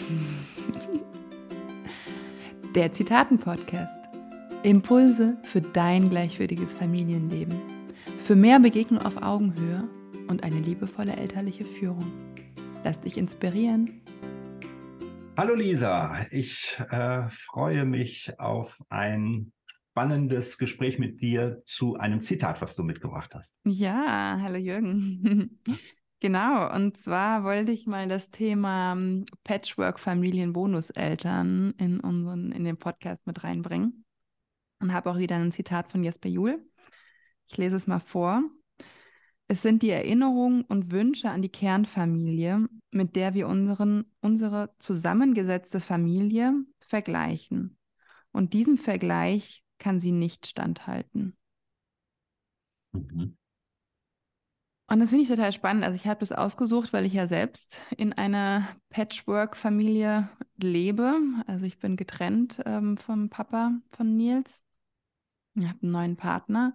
Der Zitaten-Podcast. Impulse für dein gleichwürdiges Familienleben. Für mehr Begegnung auf Augenhöhe und eine liebevolle elterliche Führung. Lass dich inspirieren. Hallo Lisa, ich äh, freue mich auf ein spannendes Gespräch mit dir zu einem Zitat, was du mitgebracht hast. Ja, hallo Jürgen. Genau, und zwar wollte ich mal das Thema ähm, Patchwork-Familien-Bonuseltern in unseren, in den Podcast mit reinbringen. Und habe auch wieder ein Zitat von Jesper Juhl. Ich lese es mal vor. Es sind die Erinnerungen und Wünsche an die Kernfamilie, mit der wir unseren, unsere zusammengesetzte Familie vergleichen. Und diesem Vergleich kann sie nicht standhalten. Mhm. Und das finde ich total spannend. Also ich habe das ausgesucht, weil ich ja selbst in einer Patchwork-Familie lebe. Also ich bin getrennt ähm, vom Papa von Nils. Ich habe einen neuen Partner.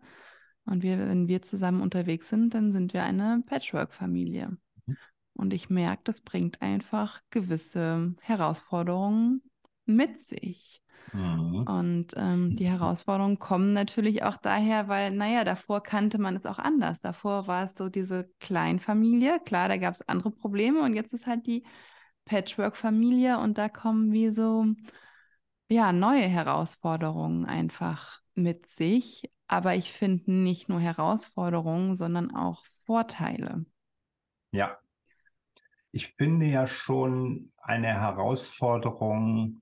Und wir, wenn wir zusammen unterwegs sind, dann sind wir eine Patchwork-Familie. Mhm. Und ich merke, das bringt einfach gewisse Herausforderungen mit sich. Mhm. Und ähm, die Herausforderungen kommen natürlich auch daher, weil, naja, davor kannte man es auch anders. Davor war es so diese Kleinfamilie. Klar, da gab es andere Probleme und jetzt ist halt die Patchwork-Familie und da kommen wie so, ja, neue Herausforderungen einfach mit sich. Aber ich finde nicht nur Herausforderungen, sondern auch Vorteile. Ja. Ich finde ja schon eine Herausforderung,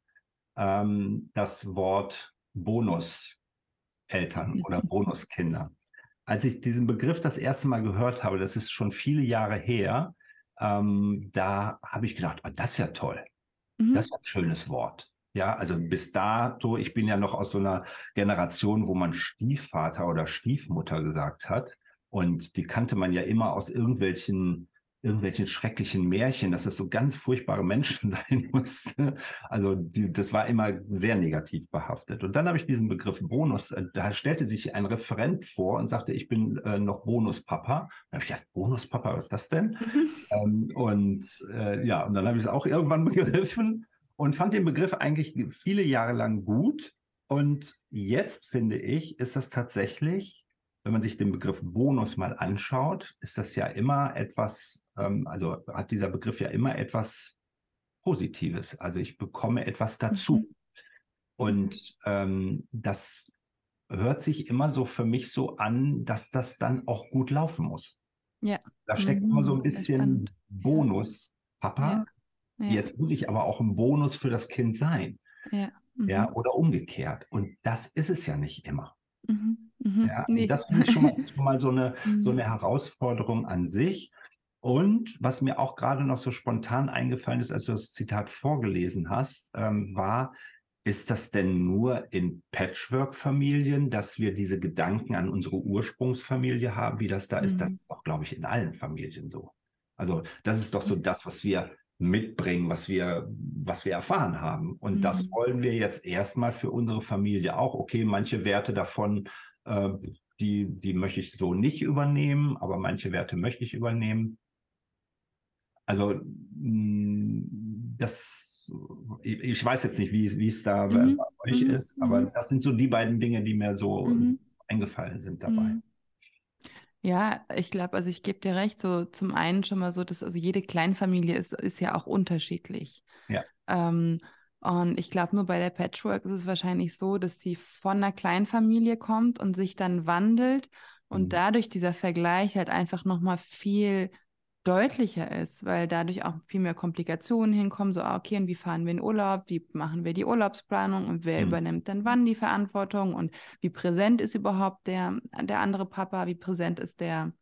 ähm, das Wort Bonuseltern oder Bonuskinder. Als ich diesen Begriff das erste Mal gehört habe, das ist schon viele Jahre her, ähm, da habe ich gedacht, oh, das ist ja toll. Mhm. Das ist ein schönes Wort. Ja, also bis dato, ich bin ja noch aus so einer Generation, wo man Stiefvater oder Stiefmutter gesagt hat. Und die kannte man ja immer aus irgendwelchen irgendwelchen schrecklichen Märchen, dass es so ganz furchtbare Menschen sein musste. Also die, das war immer sehr negativ behaftet. Und dann habe ich diesen Begriff Bonus, äh, da stellte sich ein Referent vor und sagte, ich bin äh, noch Bonuspapa. Da habe ich gedacht, Bonuspapa, was ist das denn? Mhm. Ähm, und äh, ja, und dann habe ich es auch irgendwann begriffen und fand den Begriff eigentlich viele Jahre lang gut. Und jetzt finde ich, ist das tatsächlich, wenn man sich den Begriff Bonus mal anschaut, ist das ja immer etwas ähm, also hat dieser Begriff ja immer etwas Positives. Also ich bekomme etwas dazu. Mhm. Und ähm, das hört sich immer so für mich so an, dass das dann auch gut laufen muss. Ja. Da steckt mhm. immer so ein bisschen Bonus, Papa. Ja. Ja. Jetzt muss ich aber auch ein Bonus für das Kind sein. Ja. Mhm. ja oder umgekehrt. Und das ist es ja nicht immer. Mhm. Mhm. Ja, also nee. Das finde ich schon mal, schon mal so, eine, so mhm. eine Herausforderung an sich. Und was mir auch gerade noch so spontan eingefallen ist, als du das Zitat vorgelesen hast, ähm, war, ist das denn nur in Patchwork-Familien, dass wir diese Gedanken an unsere Ursprungsfamilie haben, wie das da mhm. ist? Das ist doch, glaube ich, in allen Familien so. Also das ist doch so das, was wir mitbringen, was wir, was wir erfahren haben. Und mhm. das wollen wir jetzt erstmal für unsere Familie auch. Okay, manche Werte davon, äh, die, die möchte ich so nicht übernehmen, aber manche Werte möchte ich übernehmen. Also mm, das, ich weiß jetzt nicht, wie, wie es da mhm. bei euch mhm. ist, aber mhm. das sind so die beiden Dinge, die mir so mhm. eingefallen sind dabei. Mhm. Ja, ich glaube, also ich gebe dir recht, so zum einen schon mal so, dass also jede Kleinfamilie ist, ist ja auch unterschiedlich. Ja. Ähm, und ich glaube, nur bei der Patchwork ist es wahrscheinlich so, dass sie von einer Kleinfamilie kommt und sich dann wandelt und mhm. dadurch dieser Vergleich halt einfach nochmal viel deutlicher ist, weil dadurch auch viel mehr Komplikationen hinkommen. So, ah, okay, und wie fahren wir in Urlaub? Wie machen wir die Urlaubsplanung? Und wer mhm. übernimmt dann wann die Verantwortung? Und wie präsent ist überhaupt der, der andere Papa? Wie präsent ist der,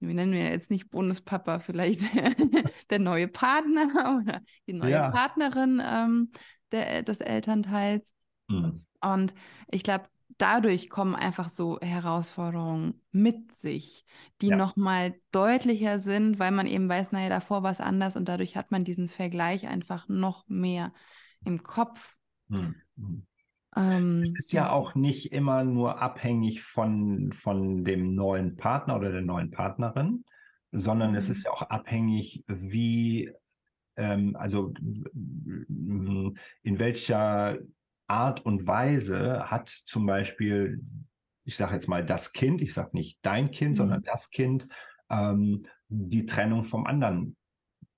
wie nennen wir jetzt nicht Bundespapa, vielleicht der neue Partner oder die neue ja. Partnerin ähm, der, des Elternteils? Mhm. Und ich glaube, dadurch kommen einfach so Herausforderungen mit sich, die ja. nochmal deutlicher sind, weil man eben weiß, naja, davor war es anders und dadurch hat man diesen Vergleich einfach noch mehr im Kopf. Hm. hm. Ähm, es ist ja auch nicht immer nur abhängig von, von dem neuen Partner oder der neuen Partnerin, sondern mhm. es ist ja auch abhängig, wie ähm, also in welcher Art und Weise hat zum Beispiel, ich sage jetzt mal das Kind, ich sage nicht dein Kind, mhm. sondern das Kind, ähm, die Trennung vom anderen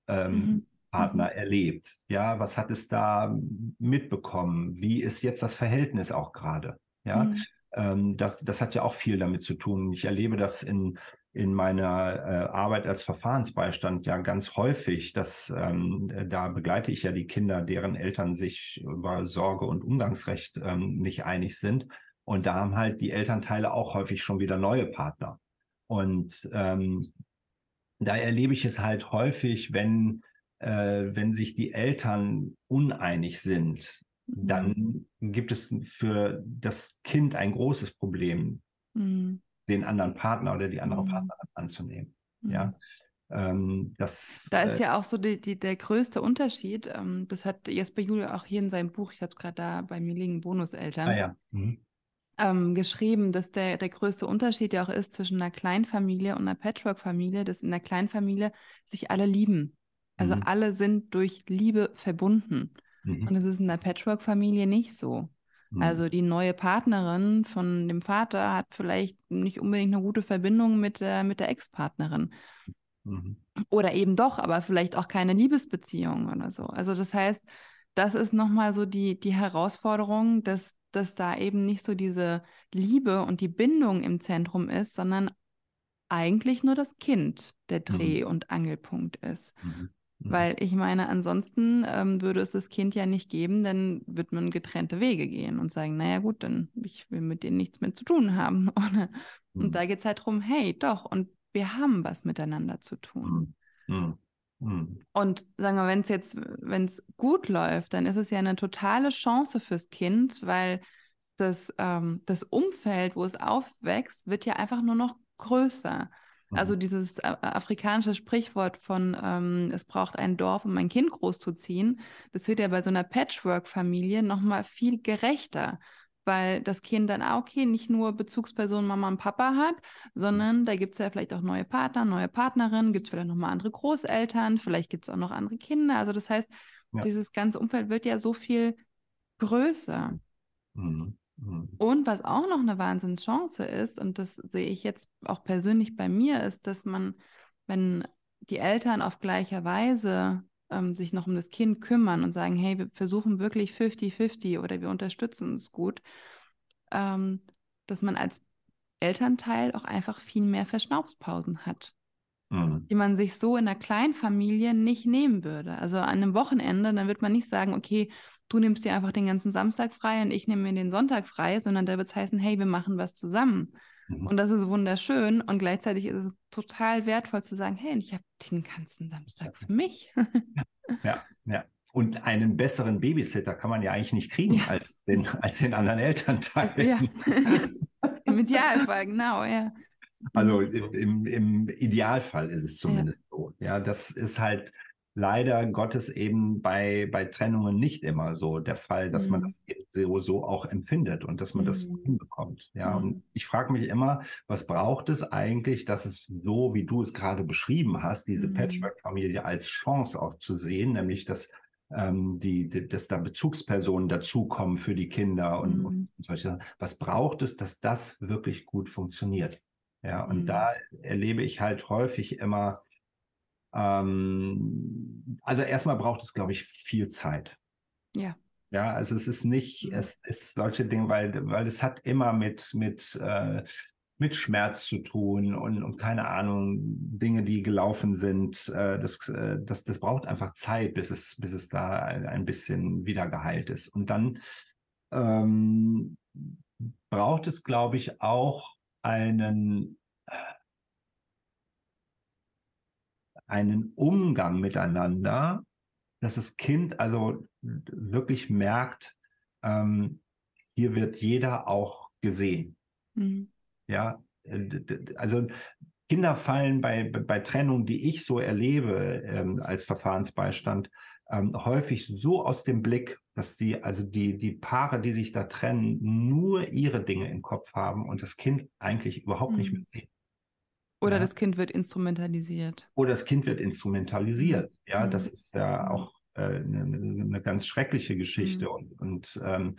ähm, mhm. Partner mhm. erlebt? Ja, was hat es da mitbekommen? Wie ist jetzt das Verhältnis auch gerade? Ja, mhm. ähm, das, das hat ja auch viel damit zu tun. Ich erlebe das in, in meiner äh, Arbeit als Verfahrensbeistand ja ganz häufig, dass ähm, da begleite ich ja die Kinder, deren Eltern sich über Sorge und Umgangsrecht ähm, nicht einig sind. Und da haben halt die Elternteile auch häufig schon wieder neue Partner. Und ähm, da erlebe ich es halt häufig, wenn äh, wenn sich die Eltern uneinig sind, mhm. dann gibt es für das Kind ein großes Problem, mhm. Den anderen Partner oder die andere mhm. Partnerin anzunehmen. Ja. Mhm. Ähm, das, da ist äh, ja auch so die, die, der größte Unterschied, ähm, das hat Jesper Julia auch hier in seinem Buch, ich habe es gerade da bei mir liegen, Bonuseltern, ah, ja. mhm. ähm, geschrieben, dass der, der größte Unterschied ja auch ist zwischen einer Kleinfamilie und einer Patchwork-Familie, dass in der Kleinfamilie sich alle lieben. Also mhm. alle sind durch Liebe verbunden. Mhm. Und das ist in der Patchwork-Familie nicht so. Mhm. Also die neue Partnerin von dem Vater hat vielleicht nicht unbedingt eine gute Verbindung mit der, mit der Ex-Partnerin. Mhm. Oder eben doch, aber vielleicht auch keine Liebesbeziehung oder so. Also das heißt, das ist nochmal so die, die Herausforderung, dass, dass da eben nicht so diese Liebe und die Bindung im Zentrum ist, sondern eigentlich nur das Kind der Dreh- mhm. und Angelpunkt ist. Mhm. Mhm. Weil ich meine, ansonsten ähm, würde es das Kind ja nicht geben, dann wird man getrennte Wege gehen und sagen, naja gut, dann ich will mit denen nichts mehr zu tun haben. und mhm. da geht es halt darum, hey, doch, und wir haben was miteinander zu tun. Mhm. Mhm. Und sagen wir, wenn es jetzt, wenn es gut läuft, dann ist es ja eine totale Chance fürs Kind, weil das, ähm, das Umfeld, wo es aufwächst, wird ja einfach nur noch größer. Also mhm. dieses äh, afrikanische Sprichwort von ähm, es braucht ein Dorf, um ein Kind großzuziehen, das wird ja bei so einer Patchwork-Familie nochmal viel gerechter, weil das Kind dann, ah, okay, nicht nur Bezugspersonen Mama und Papa hat, sondern da gibt es ja vielleicht auch neue Partner, neue Partnerinnen, gibt es vielleicht nochmal andere Großeltern, vielleicht gibt es auch noch andere Kinder. Also das heißt, ja. dieses ganze Umfeld wird ja so viel größer. Mhm. Mhm. Und was auch noch eine Wahnsinnschance ist, und das sehe ich jetzt auch persönlich bei mir, ist, dass man, wenn die Eltern auf gleicher Weise ähm, sich noch um das Kind kümmern und sagen, hey, wir versuchen wirklich 50-50 oder wir unterstützen es gut, ähm, dass man als Elternteil auch einfach viel mehr Verschnaufspausen hat, mhm. die man sich so in einer Kleinfamilie nicht nehmen würde. Also an einem Wochenende, dann wird man nicht sagen, okay, du nimmst dir einfach den ganzen Samstag frei und ich nehme mir den Sonntag frei, sondern da wird es heißen, hey, wir machen was zusammen. Mhm. Und das ist wunderschön und gleichzeitig ist es total wertvoll zu sagen, hey, ich habe den ganzen Samstag für mich. ja, ja. Und einen besseren Babysitter kann man ja eigentlich nicht kriegen ja. als, den, als den anderen Elternteil. Ja. Im Idealfall, genau, ja. Also im, im Idealfall ist es zumindest ja. so. Ja, das ist halt leider Gottes eben bei, bei Trennungen nicht immer so der Fall, dass mhm. man das so, so auch empfindet und dass man mhm. das hinbekommt. Ja, mhm. und ich frage mich immer, was braucht es eigentlich, dass es so, wie du es gerade beschrieben hast, diese mhm. Patchwork-Familie als Chance auch zu sehen, nämlich dass ähm, die, die, dass da Bezugspersonen dazukommen für die Kinder und, und mhm. solche Sachen. Was braucht es, dass das wirklich gut funktioniert? Ja, und da mhm. erlebe ich halt häufig immer, ähm, also erstmal braucht es, glaube ich, viel Zeit. Ja. Ja, also es ist nicht, mhm. es ist solche Dinge, weil, weil es hat immer mit, mit, äh, mit Schmerz zu tun und, und keine Ahnung, Dinge, die gelaufen sind. Äh, das, äh, das, das braucht einfach Zeit, bis es, bis es da ein, ein bisschen wieder geheilt ist. Und dann ähm, braucht es, glaube ich, auch einen einen Umgang miteinander, dass das Kind also wirklich merkt, ähm, hier wird jeder auch gesehen. Mhm. Ja, also Kinder fallen bei, bei Trennung, die ich so erlebe ähm, als Verfahrensbeistand, ähm, häufig so aus dem Blick, dass die, also die, die Paare, die sich da trennen, nur ihre Dinge im Kopf haben und das Kind eigentlich überhaupt mhm. nicht mitsehen. Oder ja. das Kind wird instrumentalisiert. Oder das Kind wird instrumentalisiert. Ja, mhm. das ist ja mhm. auch äh, eine, eine, ganz schreckliche Geschichte. Mhm. Und, und ähm,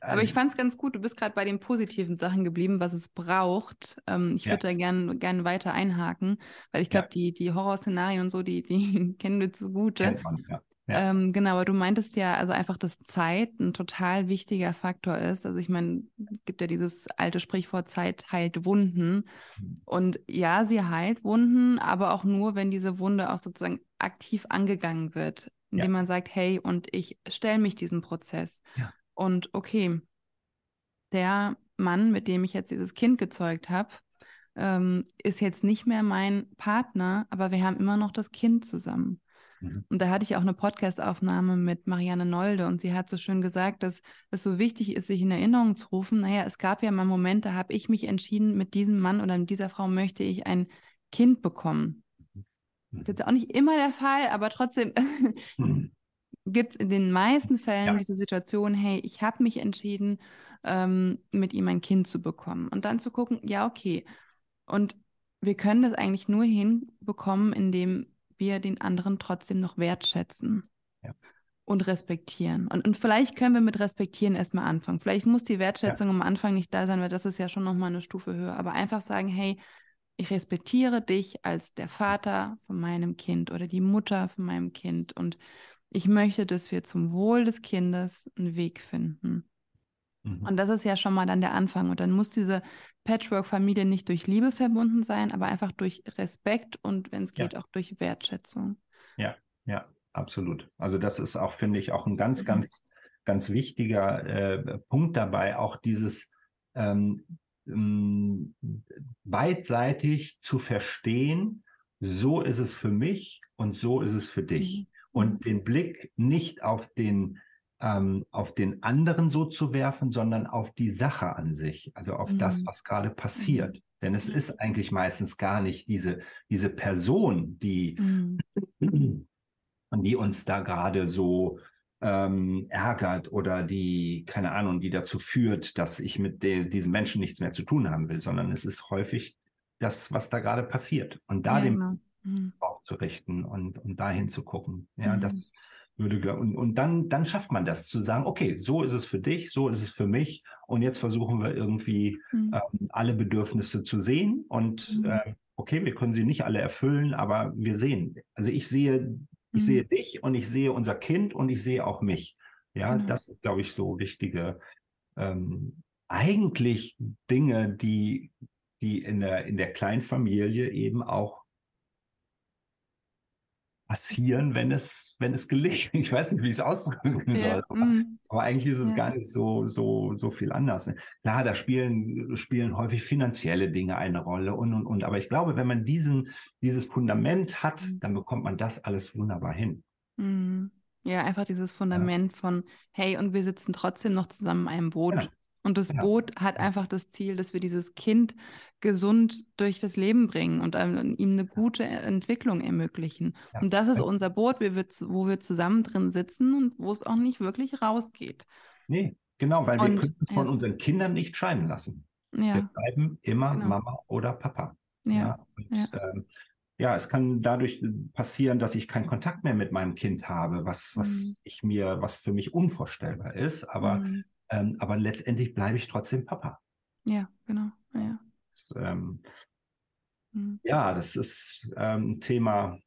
aber ich ähm, fand es ganz gut, du bist gerade bei den positiven Sachen geblieben, was es braucht. Ähm, ich würde ja. da gerne gern weiter einhaken, weil ich glaube, ja. die, die Horrorszenarien und so, die, die kennen wir zugute. Ja. Ja. Ähm, genau, aber du meintest ja, also einfach, dass Zeit ein total wichtiger Faktor ist. Also ich meine, es gibt ja dieses alte Sprichwort, Zeit heilt Wunden. Mhm. Und ja, sie heilt Wunden, aber auch nur, wenn diese Wunde auch sozusagen aktiv angegangen wird, indem ja. man sagt, hey, und ich stelle mich diesem Prozess. Ja. Und okay, der Mann, mit dem ich jetzt dieses Kind gezeugt habe, ähm, ist jetzt nicht mehr mein Partner, aber wir haben immer noch das Kind zusammen. Mhm. Und da hatte ich auch eine Podcastaufnahme mit Marianne Nolde und sie hat so schön gesagt, dass es so wichtig ist, sich in Erinnerung zu rufen. Naja, es gab ja mal Momente, da habe ich mich entschieden, mit diesem Mann oder mit dieser Frau möchte ich ein Kind bekommen. Mhm. Das ist jetzt auch nicht immer der Fall, aber trotzdem mhm. gibt es in den meisten Fällen ja. diese Situation, hey, ich habe mich entschieden, ähm, mit ihm ein Kind zu bekommen. Und dann zu gucken, ja, okay. Und wir können das eigentlich nur hinbekommen, indem wir den anderen trotzdem noch wertschätzen ja. und respektieren. Und, und vielleicht können wir mit respektieren erstmal anfangen. Vielleicht muss die Wertschätzung ja. am Anfang nicht da sein, weil das ist ja schon nochmal eine Stufe höher. Aber einfach sagen, hey, ich respektiere dich als der Vater von meinem Kind oder die Mutter von meinem Kind und ich möchte, dass wir zum Wohl des Kindes einen Weg finden. Mhm. Und das ist ja schon mal dann der Anfang. Und dann muss diese Patchwork-Familie nicht durch Liebe verbunden sein, aber einfach durch Respekt und wenn es geht, ja. auch durch Wertschätzung. Ja, ja, absolut. Also das ist auch, finde ich, auch ein ganz, mhm. ganz, ganz wichtiger äh, Punkt dabei, auch dieses ähm, ähm, beidseitig zu verstehen, so ist es für mich und so ist es für dich. Mhm. Und mhm. den Blick nicht auf den ähm, auf den anderen so zu werfen, sondern auf die Sache an sich, also auf mhm. das, was gerade passiert. Mhm. Denn es ist eigentlich meistens gar nicht diese, diese Person, die, mhm. die uns da gerade so ähm, ärgert oder die, keine Ahnung, die dazu führt, dass ich mit de, diesem Menschen nichts mehr zu tun haben will, sondern es ist häufig das, was da gerade passiert. Und da ja, den genau. mhm. aufzurichten und, und dahin zu gucken. Ja, mhm. das würde und, und dann, dann schafft man das zu sagen, okay, so ist es für dich, so ist es für mich und jetzt versuchen wir irgendwie mhm. ähm, alle Bedürfnisse zu sehen und mhm. äh, okay, wir können sie nicht alle erfüllen, aber wir sehen, also ich sehe, ich mhm. sehe dich und ich sehe unser Kind und ich sehe auch mich. Ja, genau. das ist, glaube ich, so wichtige, ähm, eigentlich Dinge, die, die in der, in der Kleinfamilie eben auch passieren, wenn es, wenn es gelingt. Ich weiß nicht, wie ich es ausdrücken soll. Ja, aber, mm. aber, eigentlich ist es ja. gar nicht so, so, so viel anders. Ne? Klar, da spielen, spielen häufig finanzielle Dinge eine Rolle und, und, und. Aber ich glaube, wenn man diesen, dieses Fundament hat, mm. dann bekommt man das alles wunderbar hin. Mm. Ja, einfach dieses Fundament ja. von, hey, und wir sitzen trotzdem noch zusammen in einem Boot. Und das genau. Boot hat einfach das Ziel, dass wir dieses Kind gesund durch das Leben bringen und ähm, ihm eine gute Entwicklung ermöglichen. Ja. Und das ist unser Boot, wo wir, wo wir zusammen drin sitzen und wo es auch nicht wirklich rausgeht. Nee, genau, weil und, wir können uns von ja. unseren Kindern nicht scheiden lassen. Ja. Wir bleiben immer genau. Mama oder Papa. Ja. Und, ähm, ja, es kann dadurch passieren, dass ich keinen Kontakt mehr mit meinem Kind habe, was, was mhm. ich mir, was für mich unvorstellbar ist. Aber mhm. Ähm, aber letztendlich bleibe ich trotzdem Papa. Ja, genau. Ja, das, ähm, mhm. ja, das ist ähm, ein Thema,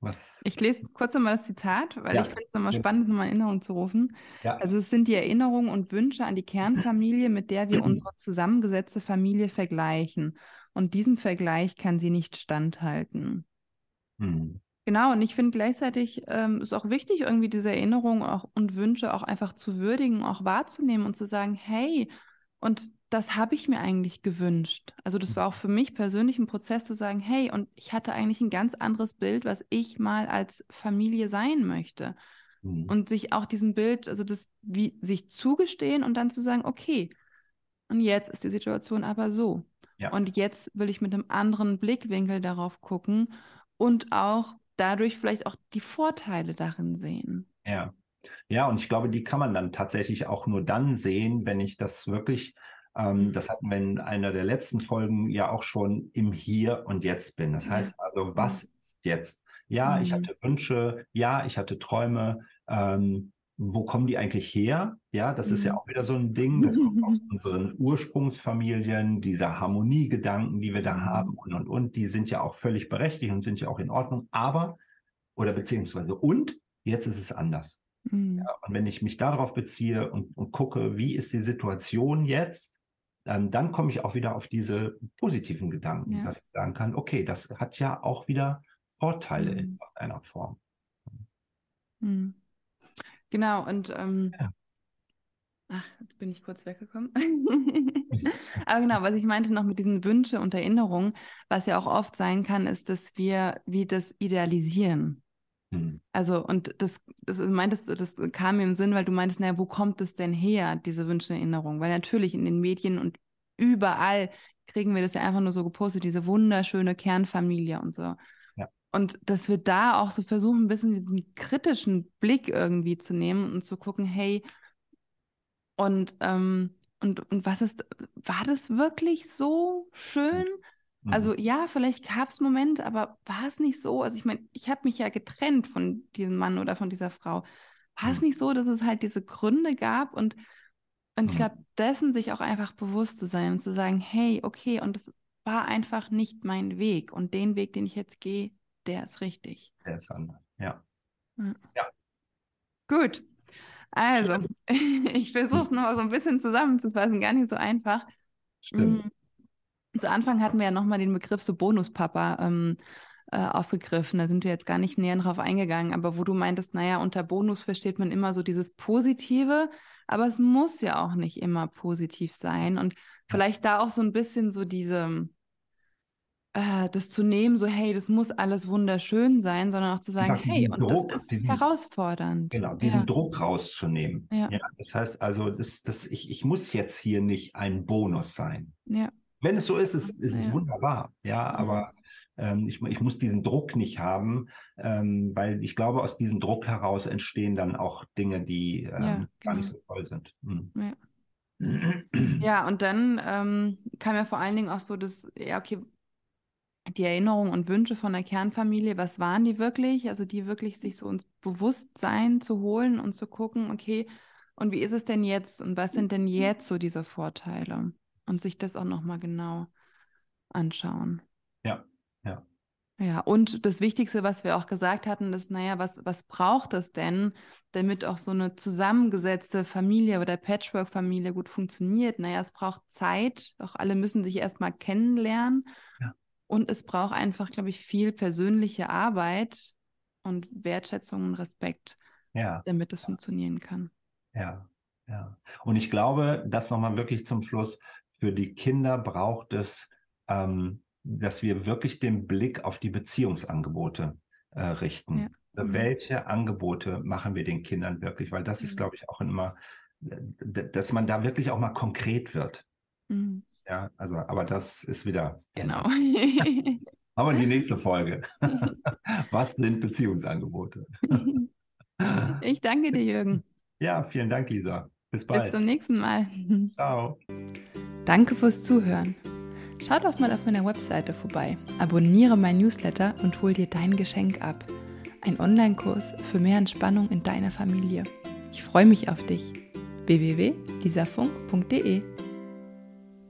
was. Ich lese kurz nochmal das Zitat, weil ja. ich finde es nochmal spannend, nochmal in Erinnerung zu rufen. Ja. Also, es sind die Erinnerungen und Wünsche an die Kernfamilie, mit der wir unsere zusammengesetzte Familie vergleichen. Und diesem Vergleich kann sie nicht standhalten. Mhm. Genau, und ich finde gleichzeitig ähm, ist auch wichtig, irgendwie diese Erinnerungen auch und Wünsche auch einfach zu würdigen, auch wahrzunehmen und zu sagen, hey, und das habe ich mir eigentlich gewünscht. Also das war auch für mich persönlich ein Prozess zu sagen, hey, und ich hatte eigentlich ein ganz anderes Bild, was ich mal als Familie sein möchte. Mhm. Und sich auch diesem Bild, also das, wie sich zugestehen und dann zu sagen, okay, und jetzt ist die Situation aber so. Ja. Und jetzt will ich mit einem anderen Blickwinkel darauf gucken und auch dadurch vielleicht auch die Vorteile darin sehen. Ja. Ja, und ich glaube, die kann man dann tatsächlich auch nur dann sehen, wenn ich das wirklich, ähm, mhm. das hatten wir in einer der letzten Folgen ja auch schon im Hier und Jetzt bin. Das heißt also, was ist jetzt? Ja, mhm. ich hatte Wünsche, ja, ich hatte Träume. Ähm, wo kommen die eigentlich her? Ja, das mhm. ist ja mhm. auch wieder so ein Ding, das kommt aus unseren Ursprungsfamilien, dieser Harmoniegedanken, die wir da mhm. haben und, und, und, die sind ja auch völlig berechtigt und sind ja auch in Ordnung, aber, oder beziehungsweise, und jetzt ist es anders. Mhm. Ja, und wenn ich mich darauf beziehe und, und gucke, wie ist die Situation jetzt, ähm, dann komme ich auch wieder auf diese positiven Gedanken, ja. dass ich sagen kann, okay, das hat ja auch wieder Vorteile in mhm. einer Form. Mhm. Genau, und ähm, ja. ach, jetzt bin ich kurz weggekommen. Aber genau, was ich meinte noch mit diesen Wünsche und Erinnerungen, was ja auch oft sein kann, ist, dass wir wie das idealisieren. Hm. Also, und das, das meintest das kam mir im Sinn, weil du meintest, naja, wo kommt es denn her, diese Wünsche und Erinnerungen? Weil natürlich in den Medien und überall kriegen wir das ja einfach nur so gepostet, diese wunderschöne Kernfamilie und so. Und dass wir da auch so versuchen, ein bisschen diesen kritischen Blick irgendwie zu nehmen und zu gucken, hey, und, ähm, und, und was ist, war das wirklich so schön? Mhm. Also ja, vielleicht gab es Momente, aber war es nicht so? Also ich meine, ich habe mich ja getrennt von diesem Mann oder von dieser Frau. War mhm. es nicht so, dass es halt diese Gründe gab und, und ich mhm. glaube, dessen sich auch einfach bewusst zu sein und zu sagen, hey, okay, und es war einfach nicht mein Weg und den Weg, den ich jetzt gehe, der ist richtig. Der ist anders, ja. Ja. ja. Gut. Also, ich versuche es nochmal so ein bisschen zusammenzufassen, gar nicht so einfach. Stimmt. Mm, zu Anfang hatten wir ja nochmal den Begriff so Bonuspapa ähm, äh, aufgegriffen. Da sind wir jetzt gar nicht näher drauf eingegangen, aber wo du meintest, naja, unter Bonus versteht man immer so dieses Positive, aber es muss ja auch nicht immer positiv sein. Und vielleicht da auch so ein bisschen so diese, äh, das zu nehmen, so hey, das muss alles wunderschön sein, sondern auch zu sagen, sag, hey, und Druck, das ist diesen, herausfordernd. Genau, diesen ja. Druck rauszunehmen. Ja. ja. das heißt also, das, das, ich, ich muss jetzt hier nicht ein Bonus sein. Ja. Wenn es so ist, ist, ist es wunderbar. Ja, aber ähm, ich, ich muss diesen Druck nicht haben, ähm, weil ich glaube, aus diesem Druck heraus entstehen dann auch Dinge, die ähm, genau. gar nicht genau. so toll sind. Hm. Ja. Ja, und dann ähm, kam ja vor allen Dingen auch so, dass, ja, okay, die Erinnerungen und Wünsche von der Kernfamilie, was waren die wirklich? Also die wirklich sich so ins Bewusstsein zu holen und zu gucken, okay, und wie ist es denn jetzt und was sind denn jetzt so diese Vorteile? Und sich das auch nochmal genau anschauen. Ja, ja. Ja, und das Wichtigste, was wir auch gesagt hatten, ist, naja, was, was braucht es denn, damit auch so eine zusammengesetzte Familie oder Patchwork-Familie gut funktioniert? Naja, es braucht Zeit, auch alle müssen sich erstmal kennenlernen. Ja. Und es braucht einfach, glaube ich, viel persönliche Arbeit und Wertschätzung und Respekt, ja. damit es funktionieren kann. Ja, ja. Und ich glaube, das nochmal wirklich zum Schluss, für die Kinder braucht es, ähm, dass wir wirklich den Blick auf die Beziehungsangebote äh, richten. Ja. Also mhm. Welche Angebote machen wir den Kindern wirklich? Weil das mhm. ist, glaube ich, auch immer, dass man da wirklich auch mal konkret wird. Mhm. Ja, also, aber das ist wieder. Genau. aber die nächste Folge. Was sind Beziehungsangebote? ich danke dir, Jürgen. Ja, vielen Dank, Lisa. Bis bald. Bis zum nächsten Mal. Ciao. Danke fürs Zuhören. Schau doch mal auf meiner Webseite vorbei. Abonniere mein Newsletter und hol dir dein Geschenk ab. Ein Online-Kurs für mehr Entspannung in deiner Familie. Ich freue mich auf dich. www.lisafunk.de